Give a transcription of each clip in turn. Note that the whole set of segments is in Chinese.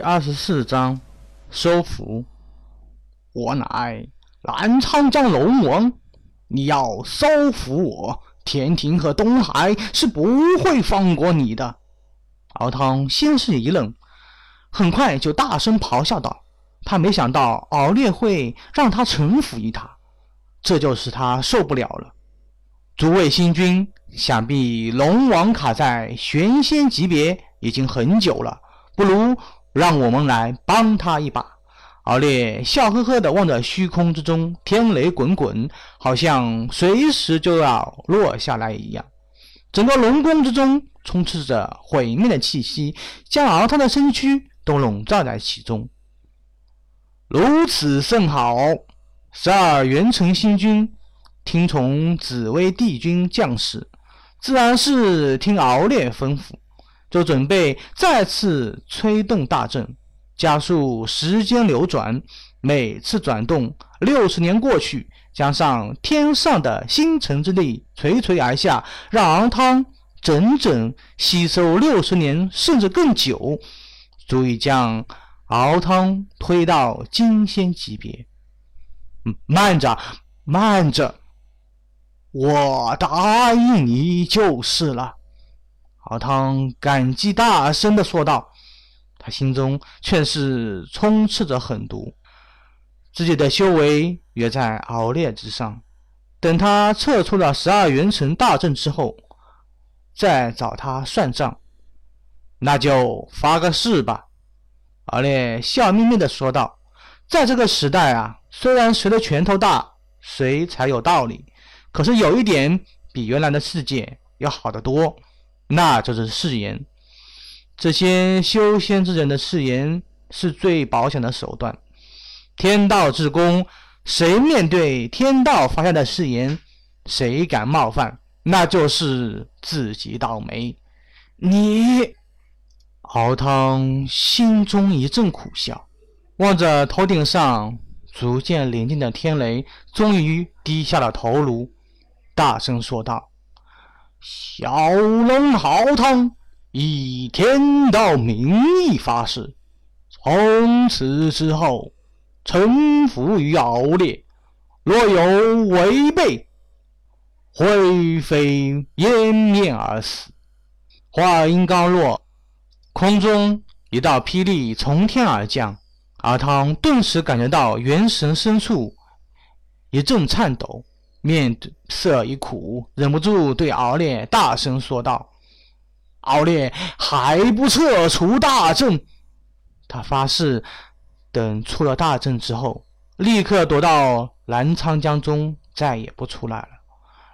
第二十四章，收服。我乃南昌江龙王，你要收服我，天庭和东海是不会放过你的。敖汤先是一愣，很快就大声咆哮道：“他没想到敖烈会让他臣服于他，这就使他受不了了。诸位星君，想必龙王卡在玄仙级别已经很久了，不如……”让我们来帮他一把。敖烈笑呵呵地望着虚空之中，天雷滚滚，好像随时就要落下来一样。整个龙宫之中充斥着毁灭的气息，将敖汤的身躯都笼罩在其中。如此甚好。十二元辰星君听从紫薇帝君将士，自然是听敖烈吩咐。就准备再次催动大阵，加速时间流转。每次转动，六十年过去，加上天上的星辰之力垂垂而下，让熬汤整整吸收六十年，甚至更久，足以将敖汤推到金仙级别。慢着，慢着，我答应你就是了。敖汤感激大声的说道，他心中却是充斥着狠毒。自己的修为也在敖烈之上，等他撤出了十二元辰大阵之后，再找他算账。那就发个誓吧。敖烈笑眯眯的说道：“在这个时代啊，虽然谁的拳头大，谁才有道理，可是有一点比原来的世界要好得多。”那就是誓言，这些修仙之人的誓言是最保险的手段。天道至公，谁面对天道发下的誓言，谁敢冒犯，那就是自己倒霉。你，敖汤心中一阵苦笑，望着头顶上逐渐临近的天雷，终于低下了头颅，大声说道。小龙敖汤以天道名义发誓，从此之后臣服于敖烈，若有违背，灰飞烟灭而死。话音刚落，空中一道霹雳从天而降，阿汤顿时感觉到元神深处一阵颤抖。面色一苦，忍不住对敖烈大声说道：“敖烈还不撤除大阵！”他发誓，等出了大阵之后，立刻躲到澜沧江中，再也不出来了。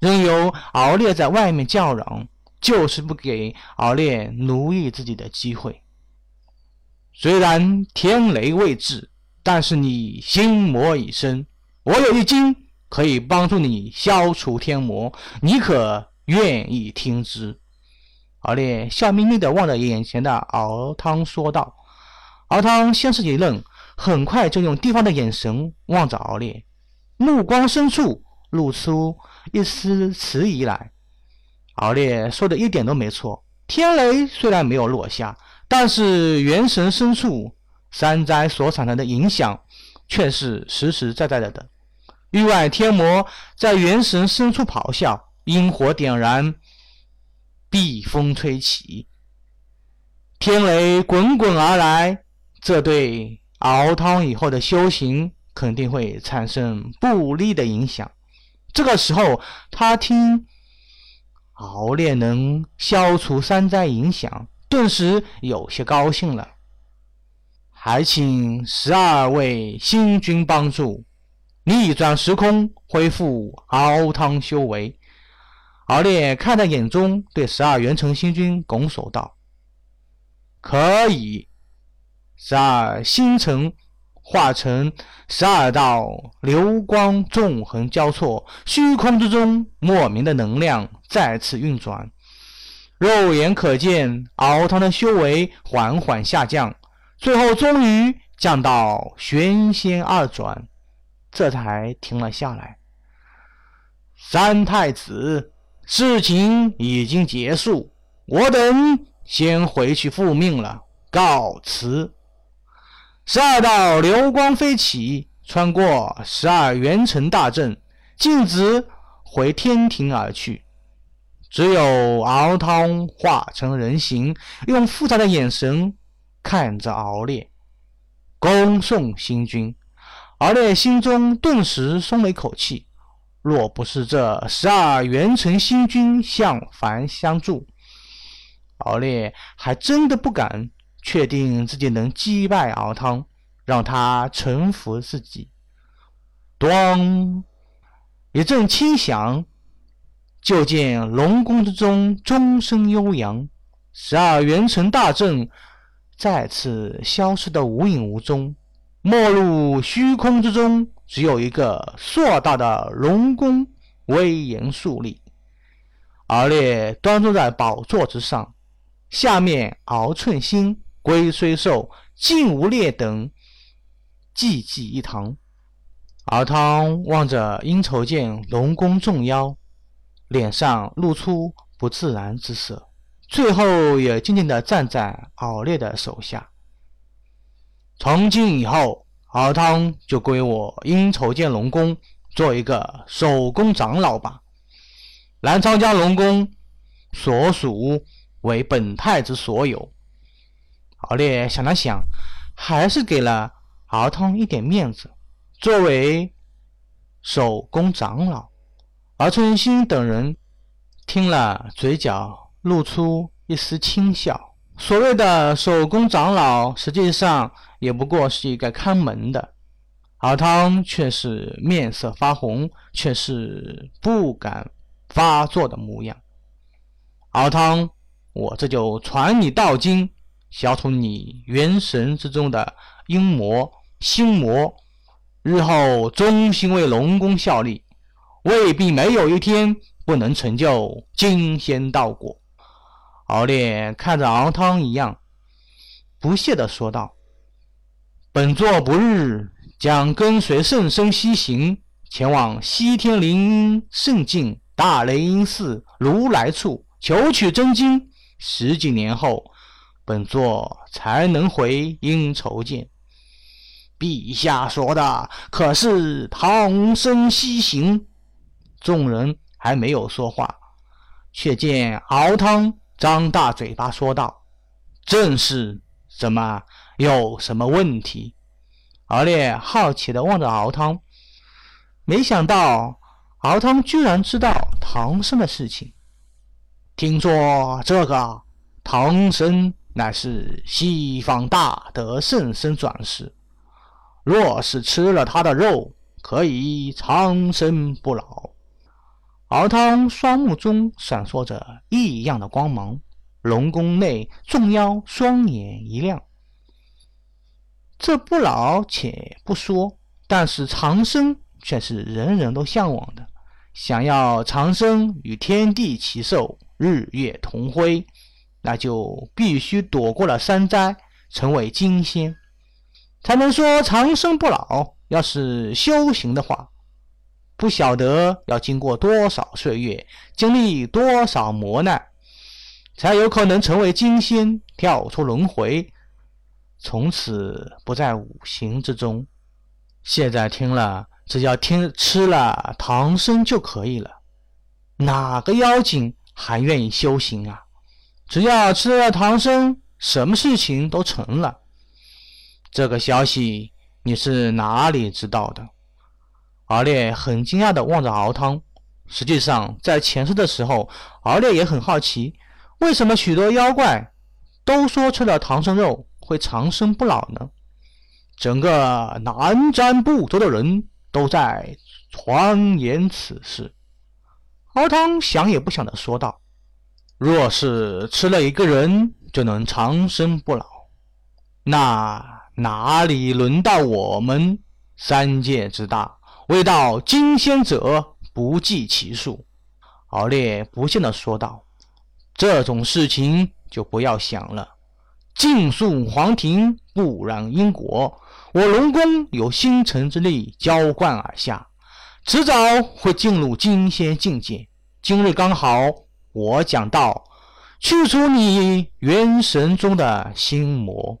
任由敖烈在外面叫嚷，就是不给敖烈奴役自己的机会。虽然天雷未至，但是你心魔已生，我有一惊。可以帮助你消除天魔，你可愿意听之？敖烈笑眯眯地望着眼前的敖汤说道。敖汤先是一愣，很快就用地方的眼神望着敖烈，目光深处露出一丝迟疑来。敖烈说的一点都没错，天雷虽然没有落下，但是元神深处山灾所产生的影响却是实实在在的的。域外天魔在元神深处咆哮，阴火点燃，避风吹起，天雷滚滚而来。这对熬汤以后的修行肯定会产生不利的影响。这个时候，他听熬炼能消除山灾影响，顿时有些高兴了。还请十二位星君帮助。逆转时空，恢复敖汤修为。敖烈看在眼中，对十二元辰星君拱手道：“可以。”十二星辰化成十二道流光，纵横交错，虚空之中莫名的能量再次运转。肉眼可见，敖汤的修为缓缓下降，最后终于降到玄仙二转。这才停了下来。三太子，事情已经结束，我等先回去复命了，告辞。十二道流光飞起，穿过十二元辰大阵，径直回天庭而去。只有敖汤化成人形，用复杂的眼神看着敖烈，恭送新君。敖烈心中顿时松了一口气。若不是这十二元辰星君向凡相助，敖烈还真的不敢确定自己能击败敖汤，让他臣服自己。咣，一阵轻响，就见龙宫之中钟声悠扬，十二元辰大阵再次消失得无影无踪，没入虚空之中。只有一个硕大的龙宫，威严肃立。敖烈端坐在宝座之上，下面敖寸心、龟虽寿、晋无烈等济济一堂。敖汤望着阴愁见龙宫众妖，脸上露出不自然之色，最后也静静地站在敖烈的手下。从今以后。敖汤就归我阴愁剑龙宫做一个守宫长老吧。南昌江龙宫所属为本太子所有。敖烈想了想，还是给了敖汤一点面子，作为守宫长老。敖春兴等人听了，嘴角露出一丝轻笑。所谓的手工长老，实际上也不过是一个看门的。敖汤却是面色发红，却是不敢发作的模样。敖汤，我这就传你道经，消除你元神之中的阴魔、心魔，日后忠心为龙宫效力，未必没有一天不能成就惊仙道果。敖烈看着敖汤一样，不屑地说道：“本座不日将跟随圣僧西行，前往西天灵音圣境大雷音寺如来处求取真经。十几年后，本座才能回阴愁见。陛下说的可是唐僧西行？”众人还没有说话，却见敖汤。张大嘴巴说道：“正是，怎么有什么问题？”敖烈好奇地望着敖汤，没想到敖汤居然知道唐僧的事情。听说这个唐僧乃是西方大德圣僧转世，若是吃了他的肉，可以长生不老。敖汤双目中闪烁着异样的光芒，龙宫内众妖双眼一亮。这不老且不说，但是长生却是人人都向往的。想要长生与天地齐寿，日月同辉，那就必须躲过了三灾，成为金仙，才能说长生不老。要是修行的话。不晓得要经过多少岁月，经历多少磨难，才有可能成为金仙，跳出轮回，从此不在五行之中。现在听了，只要听吃了唐僧就可以了。哪个妖精还愿意修行啊？只要吃了唐僧，什么事情都成了。这个消息你是哪里知道的？敖烈很惊讶地望着敖汤。实际上，在前世的时候，敖烈也很好奇，为什么许多妖怪都说吃了唐僧肉会长生不老呢？整个南瞻部洲的人都在传言此事。敖汤想也不想地说道：“若是吃了一个人就能长生不老，那哪里轮到我们三界之大？”未到金仙者不计其数，敖烈不屑地说道：“这种事情就不要想了。尽速皇庭，不染因果。我龙宫有星辰之力浇灌而下，迟早会进入金仙境界。今日刚好，我讲道，去除你元神中的心魔。”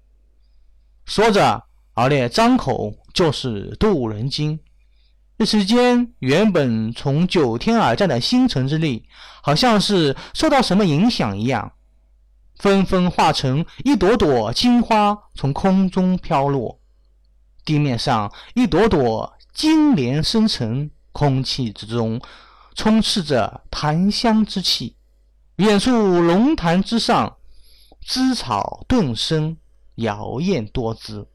说着，敖烈张口就是渡人经。这时间，原本从九天而降的星辰之力，好像是受到什么影响一样，纷纷化成一朵朵金花从空中飘落。地面上一朵朵金莲生成，空气之中充斥着檀香之气。远处龙潭之上，枝草顿生，摇艳多姿。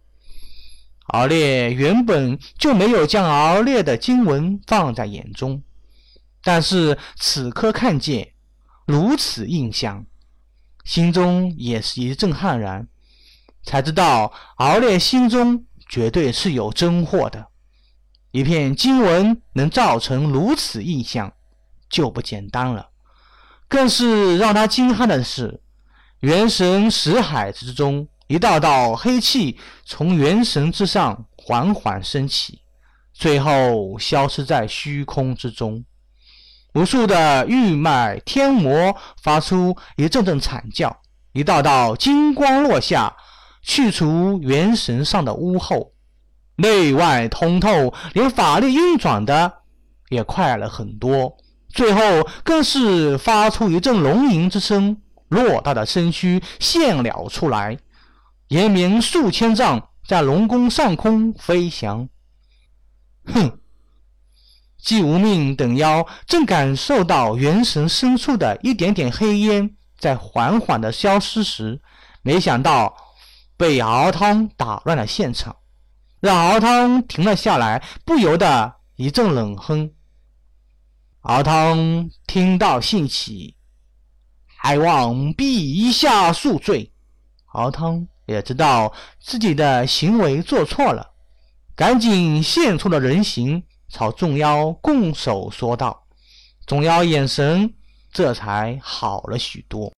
敖烈原本就没有将敖烈的经文放在眼中，但是此刻看见如此印象，心中也是一阵悍然，才知道敖烈心中绝对是有真货的。一片经文能造成如此印象，就不简单了。更是让他惊骇的是，元神识海之中。一道道黑气从元神之上缓缓升起，最后消失在虚空之中。无数的玉脉天魔发出一阵阵惨叫，一道道金光落下，去除元神上的污垢，内外通透，连法力运转的也快了很多。最后更是发出一阵龙吟之声，偌大的身躯现了出来。延绵数千丈，在龙宫上空飞翔。哼！季无命等妖正感受到元神深处的一点点黑烟在缓缓的消失时，没想到被敖汤打乱了现场，让敖汤停了下来，不由得一阵冷哼。敖汤听到兴起，还望陛下恕罪。敖汤。也知道自己的行为做错了，赶紧现出了人形，朝众妖拱手说道：“众妖眼神这才好了许多。”